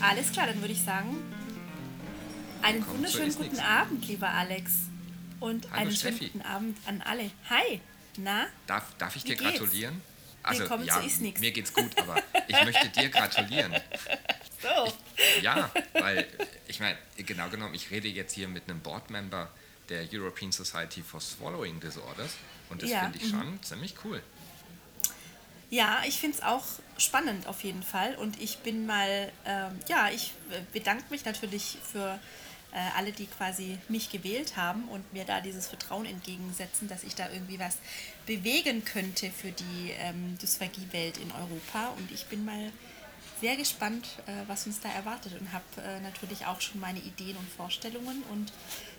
Alles klar, dann würde ich sagen, einen Komm, wunderschönen so guten nix. Abend, lieber Alex. Und Hallo, einen Steffi. schönen guten Abend an alle. Hi, na? Darf, darf ich dir gratulieren? Also, ja, so mir geht's gut, aber ich möchte dir gratulieren. So. Ich, ja, weil ich meine, genau genommen, ich rede jetzt hier mit einem Boardmember der European Society for Swallowing Disorders und das ja. finde ich schon mhm. ziemlich cool. Ja, ich finde es auch spannend auf jeden Fall und ich bin mal, ähm, ja, ich bedanke mich natürlich für äh, alle, die quasi mich gewählt haben und mir da dieses Vertrauen entgegensetzen, dass ich da irgendwie was bewegen könnte für die ähm, Dysphagie-Welt in Europa und ich bin mal sehr gespannt, äh, was uns da erwartet und habe äh, natürlich auch schon meine Ideen und Vorstellungen und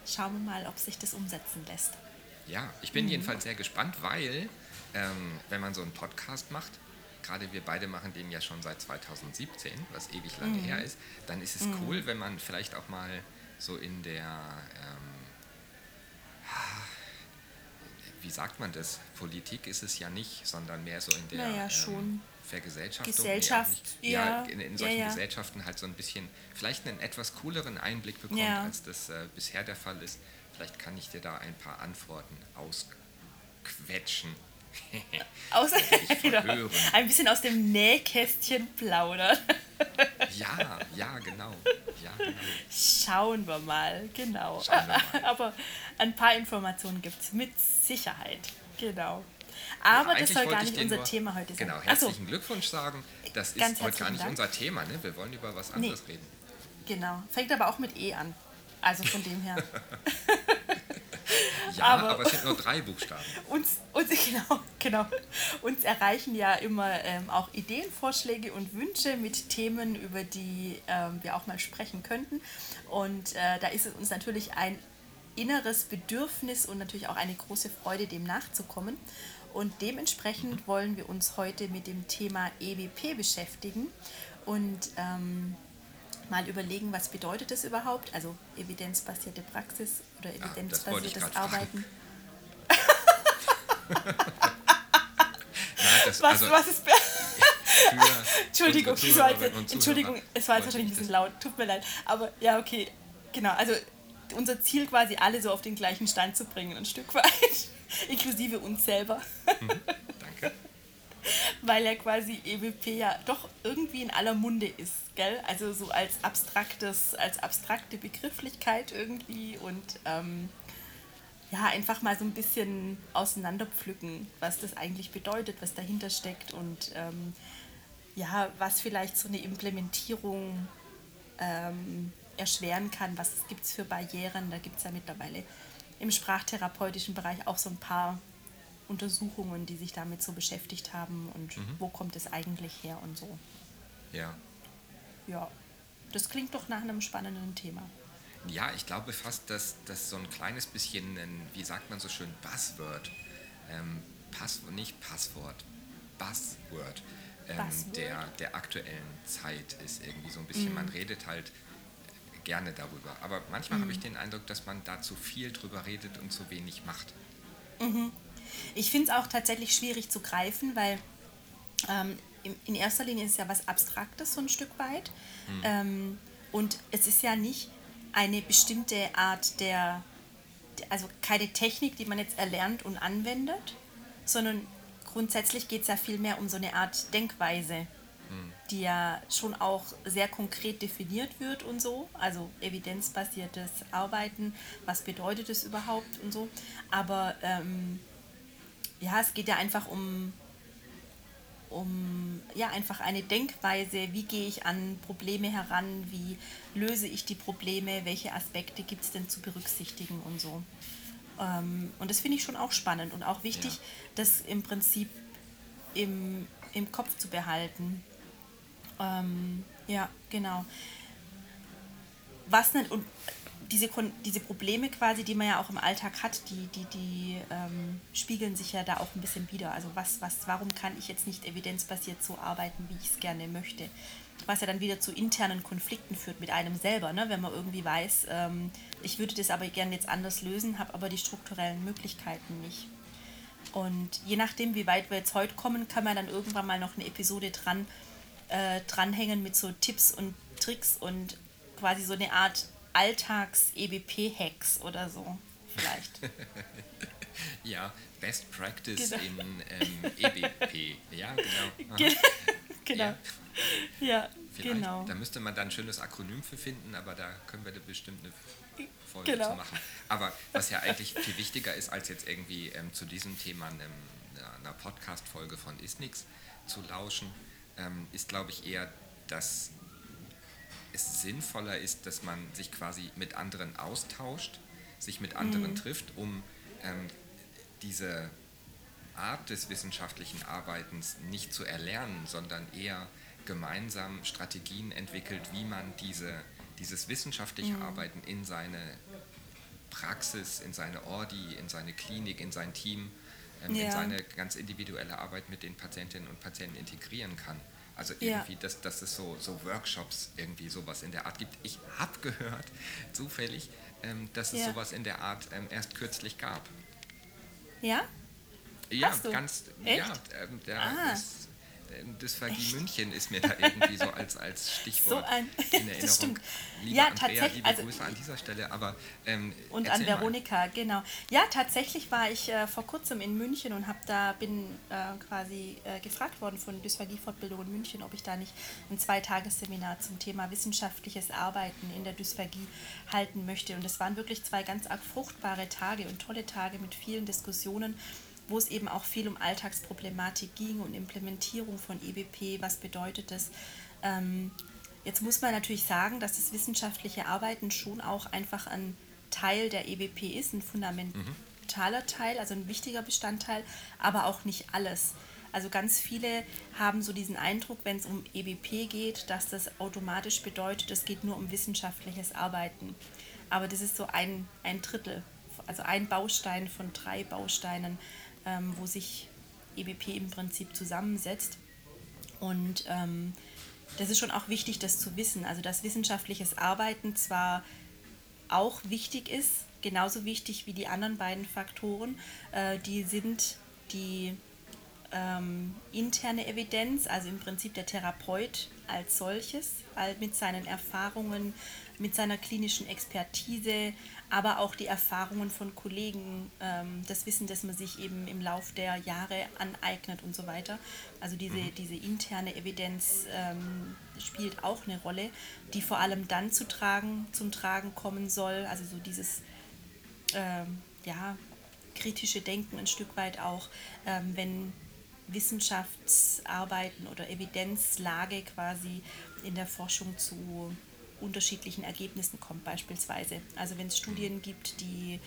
schauen wir mal, ob sich das umsetzen lässt. Ja, ich bin mhm. jedenfalls sehr gespannt, weil ähm, wenn man so einen Podcast macht, gerade wir beide machen den ja schon seit 2017, was ewig lange mhm. her ist, dann ist es mhm. cool, wenn man vielleicht auch mal so in der, ähm, wie sagt man das, Politik ist es ja nicht, sondern mehr so in der naja, ähm, Vergesellschaftung. Gesellschaft, nee, ja. ja in, in, solchen ja, ja. Gesellschaften halt so ein bisschen, vielleicht einen etwas cooleren Einblick bekommt, als das äh, bisher der Fall ist. Vielleicht kann ich dir da ein paar Antworten ausquetschen. aus, ein bisschen aus dem Nähkästchen plaudern. ja, ja, genau. ja, genau. Schauen wir mal, genau. Wir mal. Aber ein paar Informationen gibt es mit Sicherheit. Genau. Aber ja, das soll gar nicht unser nur, Thema heute sein. Genau, herzlichen so. Glückwunsch sagen. Das ist heute gar nicht Dank. unser Thema. Ne? Wir wollen über was anderes nee. reden. Genau. Fängt aber auch mit E an. Also von dem her. ja, aber, aber, es sind nur drei Buchstaben. Uns, uns, genau, genau. uns erreichen ja immer ähm, auch Ideenvorschläge und Wünsche mit Themen, über die ähm, wir auch mal sprechen könnten. Und äh, da ist es uns natürlich ein inneres Bedürfnis und natürlich auch eine große Freude, dem nachzukommen. Und dementsprechend wollen wir uns heute mit dem Thema EWP beschäftigen und ähm, mal überlegen, was bedeutet das überhaupt? Also evidenzbasierte Praxis oder evidenzbasiertes ja, Arbeiten. Na, das, was, also, was ist. Entschuldigung, es war, jetzt, Entschuldigung, es war jetzt wahrscheinlich ein bisschen laut, tut mir leid. Aber ja, okay, genau. Also unser Ziel quasi alle so auf den gleichen Stand zu bringen, ein Stück weit. Inklusive uns selber. Mhm, danke. Weil ja quasi EWP ja doch irgendwie in aller Munde ist, gell? Also so als abstraktes, als abstrakte Begrifflichkeit irgendwie und ähm, ja, einfach mal so ein bisschen auseinanderpflücken, was das eigentlich bedeutet, was dahinter steckt und ähm, ja, was vielleicht so eine Implementierung ähm, erschweren kann, was gibt es für Barrieren. Da gibt es ja mittlerweile im sprachtherapeutischen Bereich auch so ein paar Untersuchungen, die sich damit so beschäftigt haben und mhm. wo kommt es eigentlich her und so. Ja. Ja, das klingt doch nach einem spannenden Thema. Ja, ich glaube fast, dass das so ein kleines bisschen, ein, wie sagt man so schön, Buzzword, ähm, Pass, nicht Passwort, Buzzword, ähm, Buzzword. Der, der aktuellen Zeit ist irgendwie so ein bisschen, mhm. man redet halt gerne darüber. Aber manchmal mhm. habe ich den Eindruck, dass man da zu viel drüber redet und zu wenig macht. Mhm. Ich finde es auch tatsächlich schwierig zu greifen, weil ähm, in erster Linie ist es ja was Abstraktes so ein Stück weit. Mhm. Ähm, und es ist ja nicht eine bestimmte Art der, also keine Technik, die man jetzt erlernt und anwendet, sondern grundsätzlich geht es ja vielmehr um so eine Art Denkweise die ja schon auch sehr konkret definiert wird und so, also evidenzbasiertes Arbeiten, was bedeutet es überhaupt und so. Aber ähm, ja, es geht ja einfach um, um ja, einfach eine Denkweise, wie gehe ich an Probleme heran, wie löse ich die Probleme, welche Aspekte gibt es denn zu berücksichtigen und so. Ähm, und das finde ich schon auch spannend und auch wichtig, ja. das im Prinzip im, im Kopf zu behalten. Ähm, ja, genau. Was denn, und diese, diese Probleme quasi, die man ja auch im Alltag hat, die, die, die ähm, spiegeln sich ja da auch ein bisschen wieder. Also was, was, warum kann ich jetzt nicht evidenzbasiert so arbeiten, wie ich es gerne möchte? Was ja dann wieder zu internen Konflikten führt mit einem selber, ne? wenn man irgendwie weiß, ähm, ich würde das aber gerne jetzt anders lösen, habe aber die strukturellen Möglichkeiten nicht. Und je nachdem, wie weit wir jetzt heute kommen, kann man dann irgendwann mal noch eine Episode dran äh, dranhängen mit so Tipps und Tricks und quasi so eine Art Alltags-EBP-Hacks oder so, vielleicht. ja, Best Practice genau. in ähm, EBP. Ja, genau. genau. Ja, ja genau. Da müsste man dann ein schönes Akronym für finden, aber da können wir da bestimmt eine Folge genau. zu machen. Aber was ja eigentlich viel wichtiger ist, als jetzt irgendwie ähm, zu diesem Thema einem, einer Podcast-Folge von Isnix zu lauschen, ähm, ist, glaube ich, eher, dass es sinnvoller ist, dass man sich quasi mit anderen austauscht, sich mit anderen mhm. trifft, um ähm, diese Art des wissenschaftlichen Arbeitens nicht zu erlernen, sondern eher gemeinsam Strategien entwickelt, wie man diese, dieses wissenschaftliche mhm. Arbeiten in seine Praxis, in seine Ordi, in seine Klinik, in sein Team, ähm, ja. in seine ganz individuelle Arbeit mit den Patientinnen und Patienten integrieren kann. Also irgendwie, ja. dass, dass es so, so Workshops irgendwie sowas in der Art gibt. Ich habe gehört, zufällig, ähm, dass es ja. sowas in der Art ähm, erst kürzlich gab. Ja? Ja, ganz, Echt? ja, ähm, der ah. ist Dysphagie München ist mir da irgendwie so als, als Stichwort so ein, in Erinnerung. Das stimmt. Liebe ja, Andrea, tatsächlich. Liebe also, Grüße an dieser Stelle. Aber, ähm, und an Veronika, mal. genau. Ja, tatsächlich war ich äh, vor kurzem in München und hab da bin äh, quasi äh, gefragt worden von Dysphagie-Fortbildung in München, ob ich da nicht ein Zweitagesseminar zum Thema wissenschaftliches Arbeiten in der Dysphagie halten möchte. Und es waren wirklich zwei ganz arg fruchtbare Tage und tolle Tage mit vielen Diskussionen wo es eben auch viel um Alltagsproblematik ging und Implementierung von EBP, was bedeutet das. Ähm, jetzt muss man natürlich sagen, dass das wissenschaftliche Arbeiten schon auch einfach ein Teil der EBP ist, ein fundamentaler Teil, also ein wichtiger Bestandteil, aber auch nicht alles. Also ganz viele haben so diesen Eindruck, wenn es um EBP geht, dass das automatisch bedeutet, es geht nur um wissenschaftliches Arbeiten. Aber das ist so ein, ein Drittel, also ein Baustein von drei Bausteinen ähm, wo sich EBP im Prinzip zusammensetzt. Und ähm, das ist schon auch wichtig, das zu wissen. Also dass wissenschaftliches Arbeiten zwar auch wichtig ist, genauso wichtig wie die anderen beiden Faktoren, äh, die sind die ähm, interne Evidenz, also im Prinzip der Therapeut als solches, mit seinen Erfahrungen, mit seiner klinischen Expertise, aber auch die Erfahrungen von Kollegen, ähm, das Wissen, das man sich eben im Lauf der Jahre aneignet und so weiter. Also diese, mhm. diese interne Evidenz ähm, spielt auch eine Rolle, die vor allem dann zu tragen, zum Tragen kommen soll. Also so dieses ähm, ja, kritische Denken ein Stück weit auch, ähm, wenn Wissenschaftsarbeiten oder Evidenzlage quasi in der Forschung zu unterschiedlichen Ergebnissen kommt beispielsweise. Also wenn es Studien gibt, die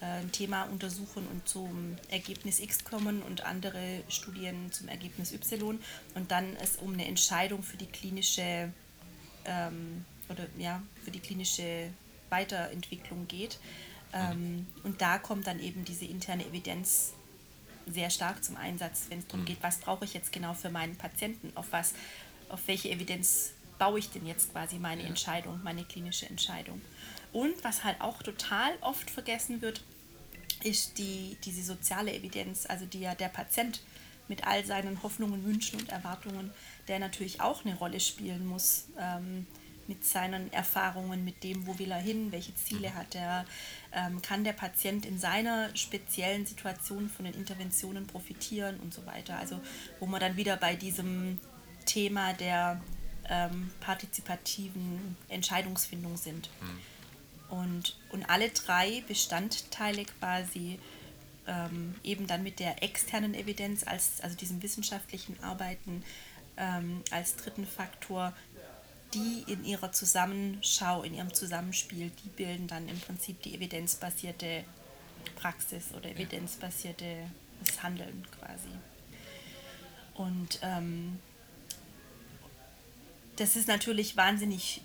äh, ein Thema untersuchen und zum Ergebnis X kommen und andere Studien zum Ergebnis Y und dann es um eine Entscheidung für die klinische ähm, oder ja für die klinische Weiterentwicklung geht. Ähm, und da kommt dann eben diese interne Evidenz sehr stark zum Einsatz, wenn es darum mhm. geht, was brauche ich jetzt genau für meinen Patienten, auf was, auf welche Evidenz baue ich denn jetzt quasi meine ja. Entscheidung, meine klinische Entscheidung. Und was halt auch total oft vergessen wird, ist die, diese soziale Evidenz, also die ja der Patient mit all seinen Hoffnungen, Wünschen und Erwartungen, der natürlich auch eine Rolle spielen muss, ähm, mit seinen Erfahrungen, mit dem, wo will er hin, welche Ziele mhm. hat er, ähm, kann der Patient in seiner speziellen Situation von den Interventionen profitieren und so weiter. Also wo man dann wieder bei diesem Thema der ähm, partizipativen Entscheidungsfindung sind. Mhm. Und, und alle drei Bestandteile quasi ähm, eben dann mit der externen Evidenz, als, also diesem wissenschaftlichen Arbeiten ähm, als dritten Faktor, die in ihrer Zusammenschau, in ihrem Zusammenspiel, die bilden dann im Prinzip die evidenzbasierte Praxis oder evidenzbasierte Handeln quasi. Und ähm, das ist natürlich wahnsinnig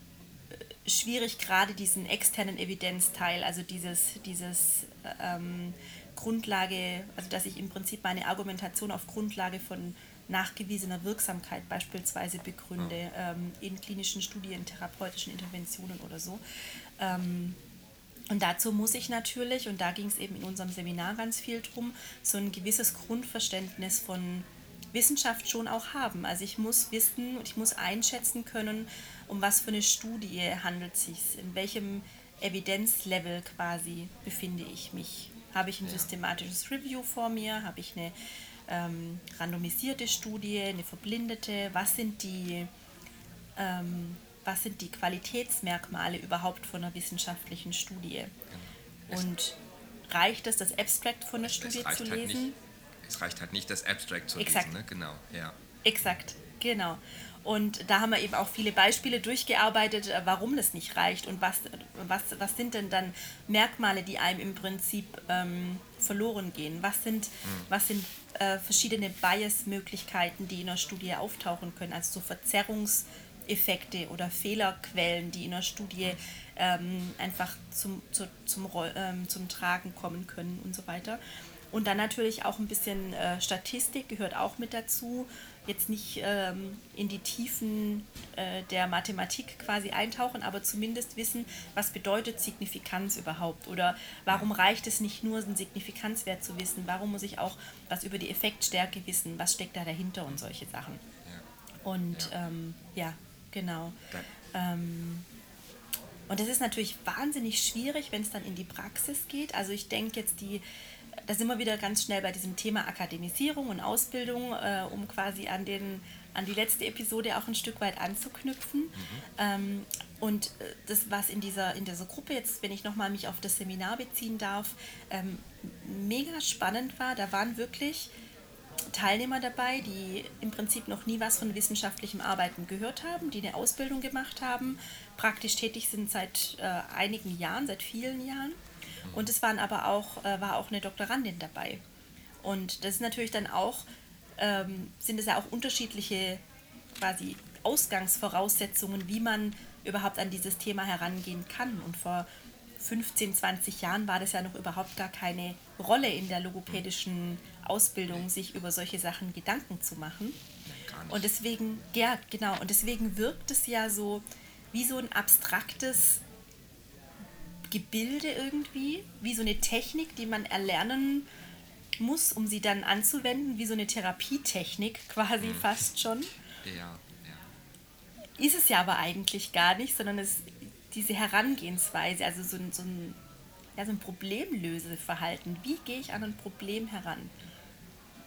äh, schwierig, gerade diesen externen Evidenzteil, also dieses, dieses ähm, Grundlage, also dass ich im Prinzip meine Argumentation auf Grundlage von nachgewiesener Wirksamkeit beispielsweise begründe, ähm, in klinischen Studien, therapeutischen Interventionen oder so. Ähm, und dazu muss ich natürlich, und da ging es eben in unserem Seminar ganz viel drum, so ein gewisses Grundverständnis von Wissenschaft schon auch haben. Also ich muss wissen und ich muss einschätzen können, um was für eine Studie handelt es sich, in welchem Evidenzlevel quasi befinde ich mich. Habe ich ein ja. systematisches Review vor mir? Habe ich eine ähm, randomisierte Studie, eine verblindete? Was sind die, ähm, was sind die Qualitätsmerkmale überhaupt von einer wissenschaftlichen Studie? Genau. Und reicht es, das Abstract von der Studie zu lesen? Halt es reicht halt nicht, das Abstract zu Exakt. lesen, ne? Genau, ja. Exakt, genau. Und da haben wir eben auch viele Beispiele durchgearbeitet, äh, warum das nicht reicht und was, was, was sind denn dann Merkmale, die einem im Prinzip ähm, verloren gehen. Was sind, mhm. was sind äh, verschiedene Bias-Möglichkeiten, die in der Studie auftauchen können, also so Verzerrungseffekte oder Fehlerquellen, die in der Studie ähm, einfach zum, zu, zum, ähm, zum Tragen kommen können und so weiter. Und dann natürlich auch ein bisschen äh, Statistik gehört auch mit dazu jetzt nicht ähm, in die Tiefen äh, der Mathematik quasi eintauchen, aber zumindest wissen, was bedeutet Signifikanz überhaupt oder warum reicht es nicht nur, einen Signifikanzwert zu wissen, warum muss ich auch was über die Effektstärke wissen, was steckt da dahinter und solche Sachen. Ja. Und ja, ähm, ja genau. Ähm, und das ist natürlich wahnsinnig schwierig, wenn es dann in die Praxis geht. Also ich denke jetzt die da sind wir wieder ganz schnell bei diesem Thema Akademisierung und Ausbildung, äh, um quasi an, den, an die letzte Episode auch ein Stück weit anzuknüpfen. Mhm. Ähm, und äh, das, was in dieser, in dieser Gruppe jetzt, wenn ich nochmal mich auf das Seminar beziehen darf, ähm, mega spannend war, da waren wirklich Teilnehmer dabei, die im Prinzip noch nie was von wissenschaftlichem Arbeiten gehört haben, die eine Ausbildung gemacht haben, praktisch tätig sind seit äh, einigen Jahren, seit vielen Jahren und es waren aber auch, äh, war auch eine Doktorandin dabei. Und das ist natürlich dann auch, ähm, sind es ja auch unterschiedliche quasi Ausgangsvoraussetzungen, wie man überhaupt an dieses Thema herangehen kann. Und vor 15, 20 Jahren war das ja noch überhaupt gar keine Rolle in der logopädischen Ausbildung, sich über solche Sachen Gedanken zu machen. Und deswegen, ja, genau, und deswegen wirkt es ja so wie so ein abstraktes Gebilde irgendwie, wie so eine Technik, die man erlernen muss, um sie dann anzuwenden, wie so eine Therapietechnik quasi mhm. fast schon. Ja, ja. Ist es ja aber eigentlich gar nicht, sondern es diese Herangehensweise, also so ein, so ein, ja, so ein Problemlöseverhalten. Wie gehe ich an ein Problem heran?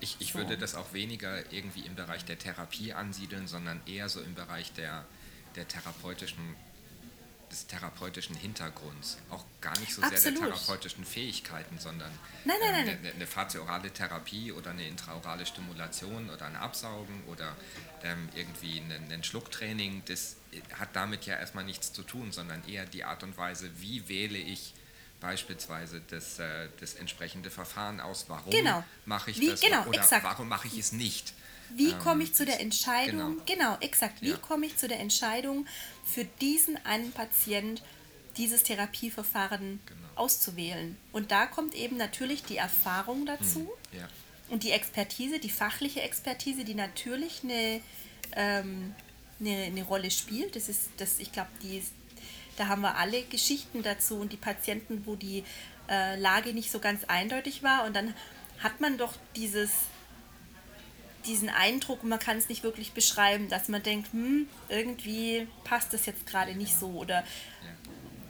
Ich, ich so. würde das auch weniger irgendwie im Bereich der Therapie ansiedeln, sondern eher so im Bereich der, der therapeutischen des therapeutischen Hintergrunds, auch gar nicht so Absolut. sehr der therapeutischen Fähigkeiten, sondern nein, nein, nein, ähm, eine, eine faziorale Therapie oder eine intraorale Stimulation oder ein Absaugen oder ähm, irgendwie ein, ein Schlucktraining, das hat damit ja erstmal nichts zu tun, sondern eher die Art und Weise, wie wähle ich beispielsweise das, äh, das entsprechende Verfahren aus, warum genau. mache ich wie, das genau, oder exakt. warum mache ich es nicht. Wie ähm, komme ich zu der Entscheidung? Genau, genau exakt. Wie ja. komme ich zu der Entscheidung, für diesen einen Patient dieses Therapieverfahren genau. auszuwählen? Und da kommt eben natürlich die Erfahrung dazu hm, ja. und die Expertise, die fachliche Expertise, die natürlich eine, ähm, eine, eine Rolle spielt. Das ist, das, ich glaube, die da haben wir alle Geschichten dazu und die Patienten, wo die äh, Lage nicht so ganz eindeutig war. Und dann hat man doch dieses diesen Eindruck, man kann es nicht wirklich beschreiben, dass man denkt, hm, irgendwie passt das jetzt gerade nicht so oder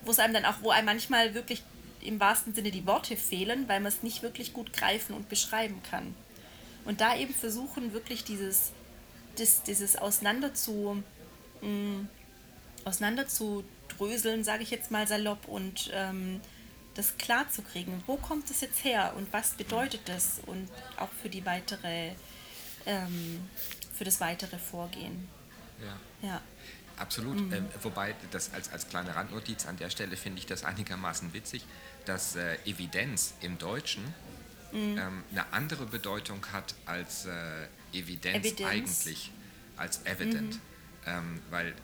wo es einem dann auch, wo einem manchmal wirklich im wahrsten Sinne die Worte fehlen, weil man es nicht wirklich gut greifen und beschreiben kann. Und da eben versuchen, wirklich dieses, das, dieses Auseinander zu, mh, hm, sage ich jetzt mal salopp, und ähm, das klar zu kriegen. Wo kommt es jetzt her und was bedeutet das? Und auch für die weitere ähm, für das weitere Vorgehen. Ja. ja. Absolut. Mhm. Ähm, wobei, das als, als kleine Randnotiz an der Stelle finde ich das einigermaßen witzig, dass äh, Evidenz im Deutschen mhm. ähm, eine andere Bedeutung hat als äh, Evidenz, Evidenz, eigentlich, als evident. Mhm. Ähm, weil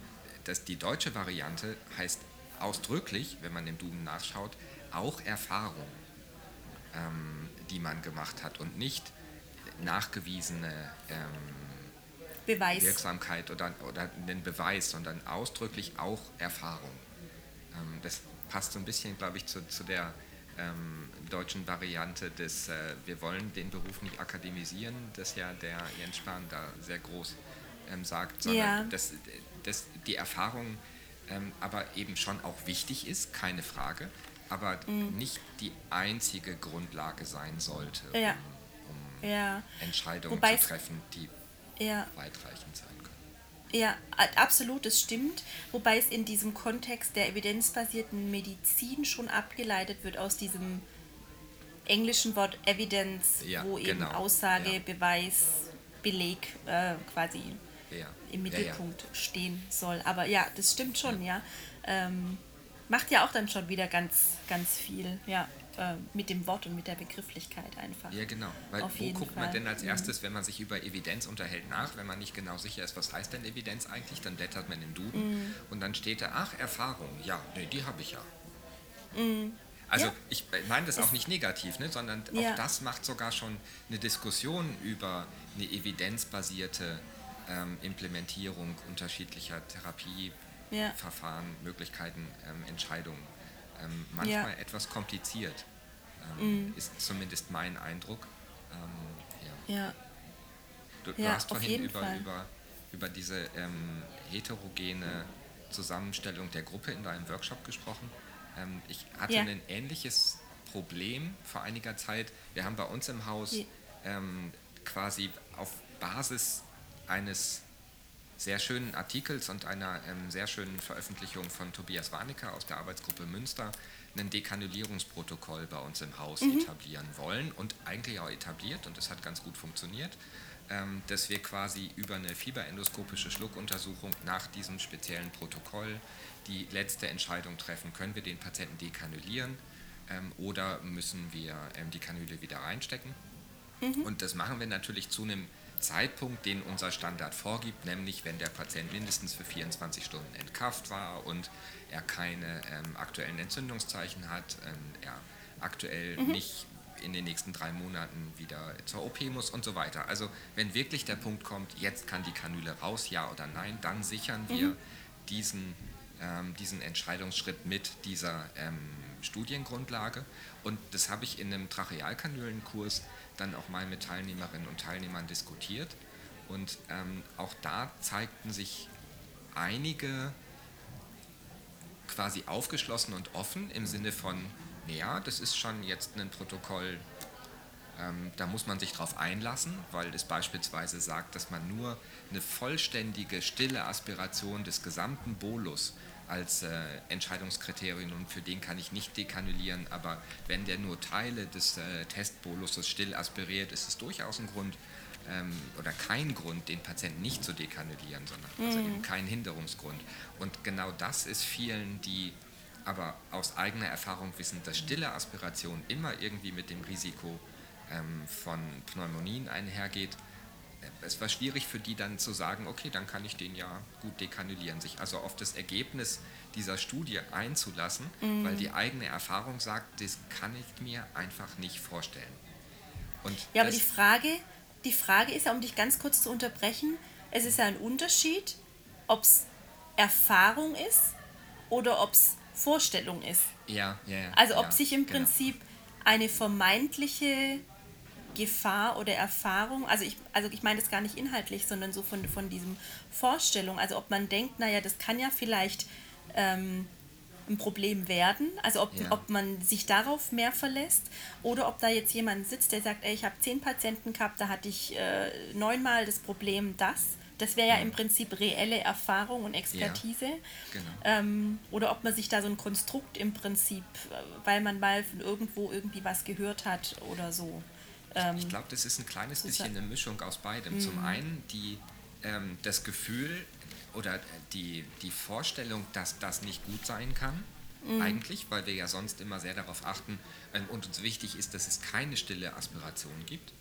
das, die deutsche Variante heißt ausdrücklich, wenn man im Duden nachschaut, auch Erfahrung, ähm, die man gemacht hat und nicht nachgewiesene ähm, Wirksamkeit oder, oder einen Beweis, sondern ausdrücklich auch Erfahrung. Ähm, das passt so ein bisschen, glaube ich, zu, zu der ähm, deutschen Variante des äh, Wir wollen den Beruf nicht akademisieren, das ja der Jens Spahn da sehr groß ähm, sagt, sondern ja. dass, dass die Erfahrung ähm, aber eben schon auch wichtig ist, keine Frage, aber mhm. nicht die einzige Grundlage sein sollte, ja. um, um ja. Entscheidungen Wobei zu treffen, die weitreichend sein können. Ja, absolut, das stimmt. Wobei es in diesem Kontext der evidenzbasierten Medizin schon abgeleitet wird aus diesem englischen Wort Evidence, ja, wo eben genau. Aussage, ja. Beweis, Beleg äh, quasi ja. im Mittelpunkt stehen soll. Aber ja, das stimmt schon, ja. Ähm, macht ja auch dann schon wieder ganz, ganz viel, ja, äh, mit dem Wort und mit der Begrifflichkeit einfach. Ja, genau. Weil Auf wo guckt Fall. man denn als mhm. erstes, wenn man sich über Evidenz unterhält, nach? Wenn man nicht genau sicher ist, was heißt denn Evidenz eigentlich, dann blättert man im Duden mhm. und dann steht da, ach, Erfahrung, ja, nee, die habe ich ja. Mhm. Also ja. ich meine das auch nicht negativ, ne, sondern ja. auch das macht sogar schon eine Diskussion über eine evidenzbasierte ähm, Implementierung unterschiedlicher Therapieverfahren, ja. Möglichkeiten, ähm, Entscheidungen. Ähm, manchmal ja. etwas kompliziert, ähm, mhm. ist zumindest mein Eindruck. Ähm, ja. Du, du hast vorhin über, über, über diese ähm, heterogene Zusammenstellung der Gruppe in deinem Workshop gesprochen. ich hatte ein ähnliches Problem vor einiger Zeit. Wir haben bei uns im Haus quasi auf Basis eines sehr schönen Artikels und einer ähm, sehr schönen Veröffentlichung von Tobias Warnecke aus der Arbeitsgruppe Münster ein Dekanulierungsprotokoll bei uns im Haus mhm. etablieren wollen und eigentlich auch etabliert und es hat ganz gut funktioniert, ähm, dass wir quasi über eine fieberendoskopische Schluckuntersuchung nach diesem speziellen Protokoll die letzte Entscheidung treffen, können wir den Patienten dekanulieren ähm, oder müssen wir ähm, die Kanüle wieder reinstecken. Mhm. Und das machen wir natürlich zu einem Zeitpunkt, den unser Standard vorgibt, nämlich wenn der Patient mindestens für 24 Stunden entkafft war und er keine ähm, aktuellen Entzündungszeichen hat, ähm, er aktuell mhm. nicht in den nächsten drei Monaten wieder zur OP muss und so weiter. Also wenn wirklich der Punkt kommt, jetzt kann die Kanüle raus, ja oder nein, dann sichern wir mhm. diesen, diesen Entscheidungsschritt mit dieser ähm, Studiengrundlage. Und das habe ich in einem Trachealkanülenkurs dann auch mal mit Teilnehmerinnen und Teilnehmern diskutiert. Und ähm, auch da zeigten sich einige quasi aufgeschlossen und offen im Sinne von, naja, das ist schon jetzt ein Protokoll, ähm, da muss man sich drauf einlassen, weil es beispielsweise sagt, dass man nur eine vollständige stille Aspiration des gesamten Bolus als äh, Entscheidungskriterium und für den kann ich nicht dekanulieren, aber wenn der nur Teile des äh, Testboluses still aspiriert, ist es durchaus ein Grund ähm, oder kein Grund, den Patienten nicht zu dekanulieren, sondern mhm. also eben kein Hinderungsgrund. Und genau das ist vielen, die aber aus eigener Erfahrung wissen, dass stille Aspiration immer irgendwie mit dem Risiko ähm, von Pneumonien einhergeht, es war schwierig für die dann zu sagen, okay, dann kann ich den ja gut dekanulieren, sich also auf das Ergebnis dieser Studie einzulassen, mhm. weil die eigene Erfahrung sagt, das kann ich mir einfach nicht vorstellen. Und ja, aber die Frage, die Frage ist ja, um dich ganz kurz zu unterbrechen, es ist ja ein Unterschied, ob es Erfahrung ist oder ob es Vorstellung ist. Ja, ja, ja. Also ob ja, sich im genau. Prinzip eine vermeintliche Gefahr oder Erfahrung, also ich, also ich meine das gar nicht inhaltlich, sondern so von, von diesem Vorstellung, also ob man denkt, naja, das kann ja vielleicht ähm, ein Problem werden, also ob, ja. ob man sich darauf mehr verlässt oder ob da jetzt jemand sitzt, der sagt, ey, ich habe zehn Patienten gehabt, da hatte ich äh, neunmal das Problem das. Das wäre ja, ja, im Prinzip reelle Erfahrung und Expertise. Ja, genau. ähm, oder ob man sich da so ein Konstrukt im Prinzip, äh, weil man mal von irgendwo irgendwie was gehört hat oder so. Ähm, ich glaube, das ist ein kleines bisschen eine Mischung aus beidem. Mhm. Zum einen die, ähm, das Gefühl oder die, die Vorstellung, dass das nicht gut sein kann, mhm. eigentlich, weil wir ja sonst immer sehr darauf achten ähm, und uns wichtig ist, dass es keine stille Aspiration gibt,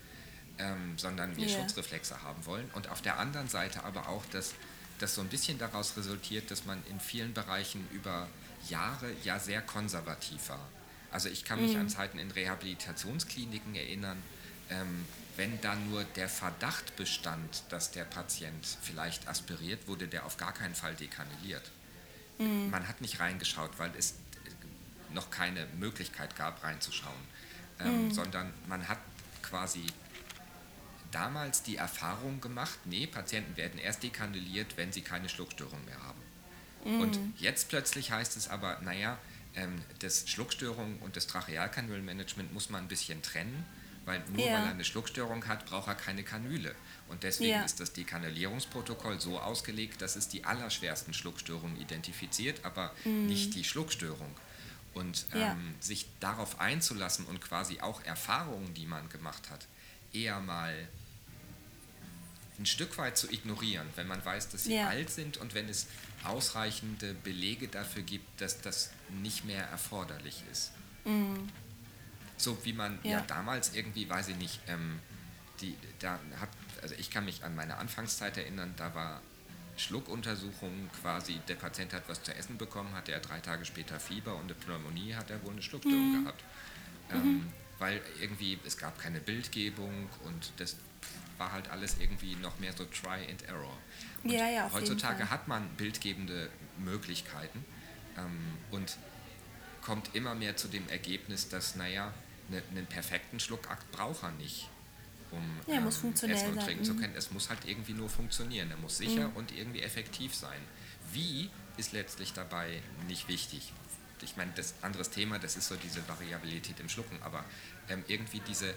ähm, sondern wir yeah. Schutzreflexe haben wollen. Und auf der anderen Seite aber auch, dass das so ein bisschen daraus resultiert, dass man in vielen Bereichen über Jahre ja sehr konservativ war. Also ich kann mich mhm. an Zeiten in Rehabilitationskliniken erinnern, ähm, wenn dann nur der Verdacht bestand, dass der Patient vielleicht aspiriert, wurde der auf gar keinen Fall dekanuliert. Mhm. Man hat nicht reingeschaut, weil es noch keine Möglichkeit gab, reinzuschauen, ähm, mhm. sondern man hat quasi damals die Erfahrung gemacht, nee, Patienten werden erst dekanuliert, wenn sie keine Schluckstörung mehr haben. Mhm. Und jetzt plötzlich heißt es aber, naja, ähm, das Schluckstörung und das Trachealkanülmanagement muss man ein bisschen trennen, weil nur ja. weil er eine Schluckstörung hat, braucht er keine Kanüle. Und deswegen ja. ist das Dekanulierungsprotokoll so ausgelegt, dass es die allerschwersten Schluckstörungen identifiziert, aber mhm. nicht die Schluckstörung. Und ähm, ja. sich darauf einzulassen und quasi auch Erfahrungen, die man gemacht hat, eher mal ein Stück weit zu ignorieren, wenn man weiß, dass sie alt sind und wenn es ausreichende Belege dafür gibt, dass das nicht mehr erforderlich ist. Mhm. So wie man ja. ja. damals irgendwie, weiß ich nicht, ähm, die, da hat, also ich kann mich an meine Anfangszeit erinnern, da war Schluckuntersuchung quasi, der Patient hat was zu essen bekommen, hatte er drei Tage später Fieber und eine Pneumonie, hat er wohl eine Schluckstörung mhm. gehabt. Ähm, mhm. Weil irgendwie, es gab keine Bildgebung und das war halt alles irgendwie noch mehr so Try and Error. Und ja, ja, heutzutage hat man bildgebende Möglichkeiten ähm, und kommt immer mehr zu dem Ergebnis, dass, naja, ne, einen perfekten Schluckakt braucht er nicht, um ja, ähm, essen und trinken zu mhm. können. Es muss halt irgendwie nur funktionieren. Er muss sicher mhm. und irgendwie effektiv sein. Wie ist letztlich dabei nicht wichtig. Ich meine, das anderes Thema, das ist so diese Variabilität im Schlucken, aber ähm, irgendwie diese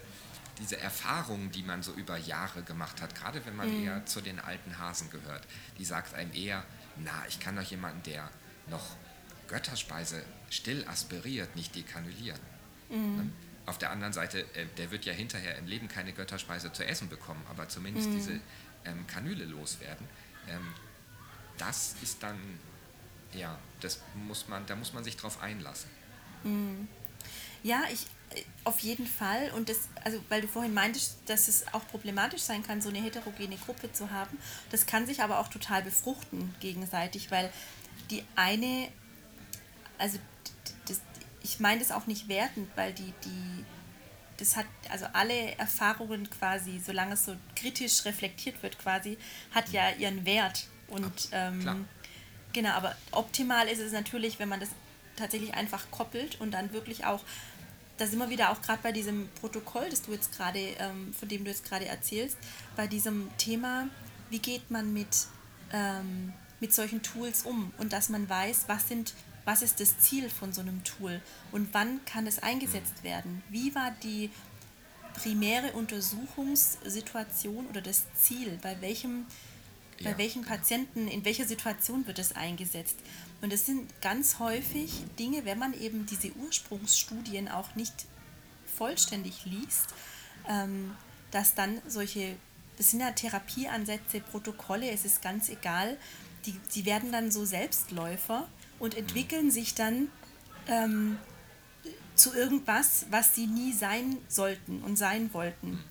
diese Erfahrung, die man so über Jahre gemacht hat, gerade wenn man mhm. eher zu den alten Hasen gehört, die sagt einem eher, na, ich kann doch jemanden, der noch Götterspeise still aspiriert, nicht dekanulieren. Mhm. Ne? Auf der anderen Seite, äh, der wird ja hinterher im Leben keine Götterspeise zu essen bekommen, aber zumindest mhm. diese ähm, Kanüle loswerden. Ähm, das ist dann, ja, das muss man, da muss man sich drauf einlassen. Mhm. Ja, ich, auf jeden Fall. Und das, also weil du vorhin meintest, dass es auch problematisch sein kann, so eine heterogene Gruppe zu haben. Das kann sich aber auch total befruchten gegenseitig, weil die eine, also das, ich meine das auch nicht wertend, weil die, die, das hat, also alle Erfahrungen quasi, solange es so kritisch reflektiert wird quasi, hat ja ihren Wert. Und ähm, genau, aber optimal ist es natürlich, wenn man das tatsächlich einfach koppelt und dann wirklich auch da sind wir wieder auch gerade bei diesem Protokoll, das du jetzt gerade, ähm, von dem du jetzt gerade erzählst, bei diesem Thema, wie geht man mit, ähm, mit solchen Tools um? Und dass man weiß, was sind was ist das Ziel von so einem Tool und wann kann es eingesetzt werden? Wie war die primäre Untersuchungssituation oder das Ziel? Bei welchem, bei ja, welchen genau. Patienten, in welcher Situation wird es eingesetzt? Und es sind ganz häufig Dinge, wenn man eben diese Ursprungsstudien auch nicht vollständig liest, ähm, dass dann solche, das sind ja Therapieansätze, Protokolle, es ist ganz egal, die, die werden dann so Selbstläufer und entwickeln sich dann ähm, zu irgendwas, was sie nie sein sollten und sein wollten.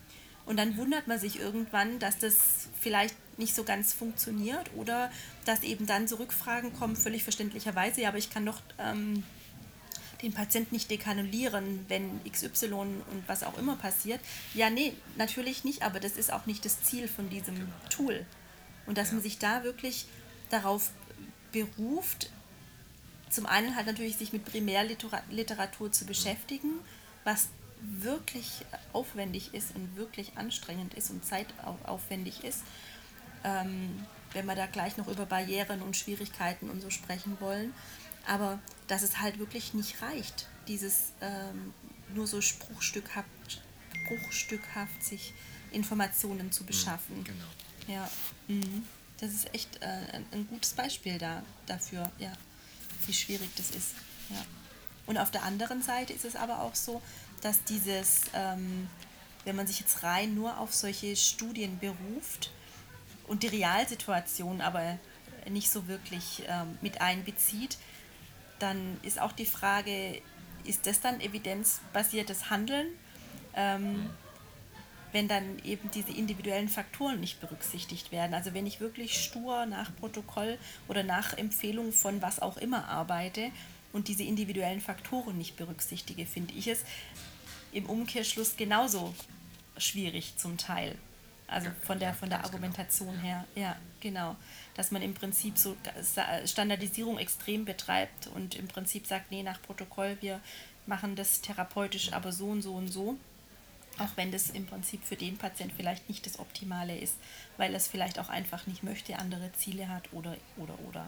Und dann wundert man sich irgendwann, dass das vielleicht nicht so ganz funktioniert oder dass eben dann so Rückfragen kommen, völlig verständlicherweise, ja, aber ich kann doch ähm, den Patienten nicht dekanulieren, wenn XY und was auch immer passiert. Ja, nee, natürlich nicht, aber das ist auch nicht das Ziel von diesem Tool. Und dass ja. man sich da wirklich darauf beruft, zum einen halt natürlich sich mit Primärliteratur zu beschäftigen, was wirklich aufwendig ist und wirklich anstrengend ist und zeitaufwendig ist ähm, wenn wir da gleich noch über Barrieren und Schwierigkeiten und so sprechen wollen. Aber dass es halt wirklich nicht reicht, dieses ähm, nur so spruchstückhaft, spruchstückhaft sich Informationen zu mhm, beschaffen. genau. Ja, mhm. das ist echt äh, ein, ein, gutes Beispiel da, dafür, ja, wie schwierig das ist. Ja. Und auf der anderen Seite ist es aber auch so, dass dieses, ähm, wenn man sich jetzt rein nur auf solche Studien beruft, und die Realsituation aber nicht so wirklich ähm, mit einbezieht, dann ist auch die Frage, ist das dann evidenzbasiertes Handeln, ähm, wenn dann eben diese individuellen Faktoren nicht berücksichtigt werden. Also wenn ich wirklich stur nach Protokoll oder nach Empfehlung von was auch immer arbeite und diese individuellen Faktoren nicht berücksichtige, finde ich es im Umkehrschluss genauso schwierig zum Teil. Also von der, von der genau. Argumentation genau. her. Ja, genau. Dass man im Prinzip so Standardisierung extrem betreibt und im Prinzip sagt, nee, nach Protokoll, wir machen das therapeutisch, aber so und so und so. Auch wenn das im Prinzip für den Patient vielleicht nicht das Optimale ist, weil er es vielleicht auch einfach nicht möchte, andere Ziele hat oder, oder, oder.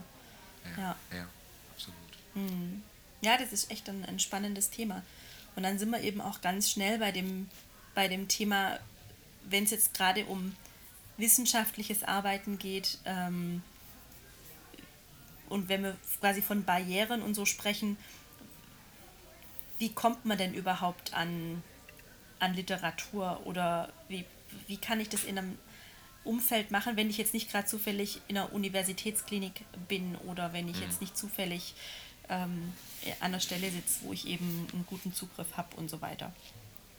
Ja, ja. ja absolut. Hm. Ja, das ist echt ein, ein spannendes Thema. Und dann sind wir eben auch ganz schnell bei dem, bei dem Thema, wenn es jetzt gerade um wissenschaftliches Arbeiten geht ähm, und wenn wir quasi von Barrieren und so sprechen, wie kommt man denn überhaupt an, an Literatur oder wie, wie kann ich das in einem Umfeld machen, wenn ich jetzt nicht gerade zufällig in einer Universitätsklinik bin oder wenn ich mhm. jetzt nicht zufällig ähm, an der Stelle sitze, wo ich eben einen guten Zugriff habe und so weiter.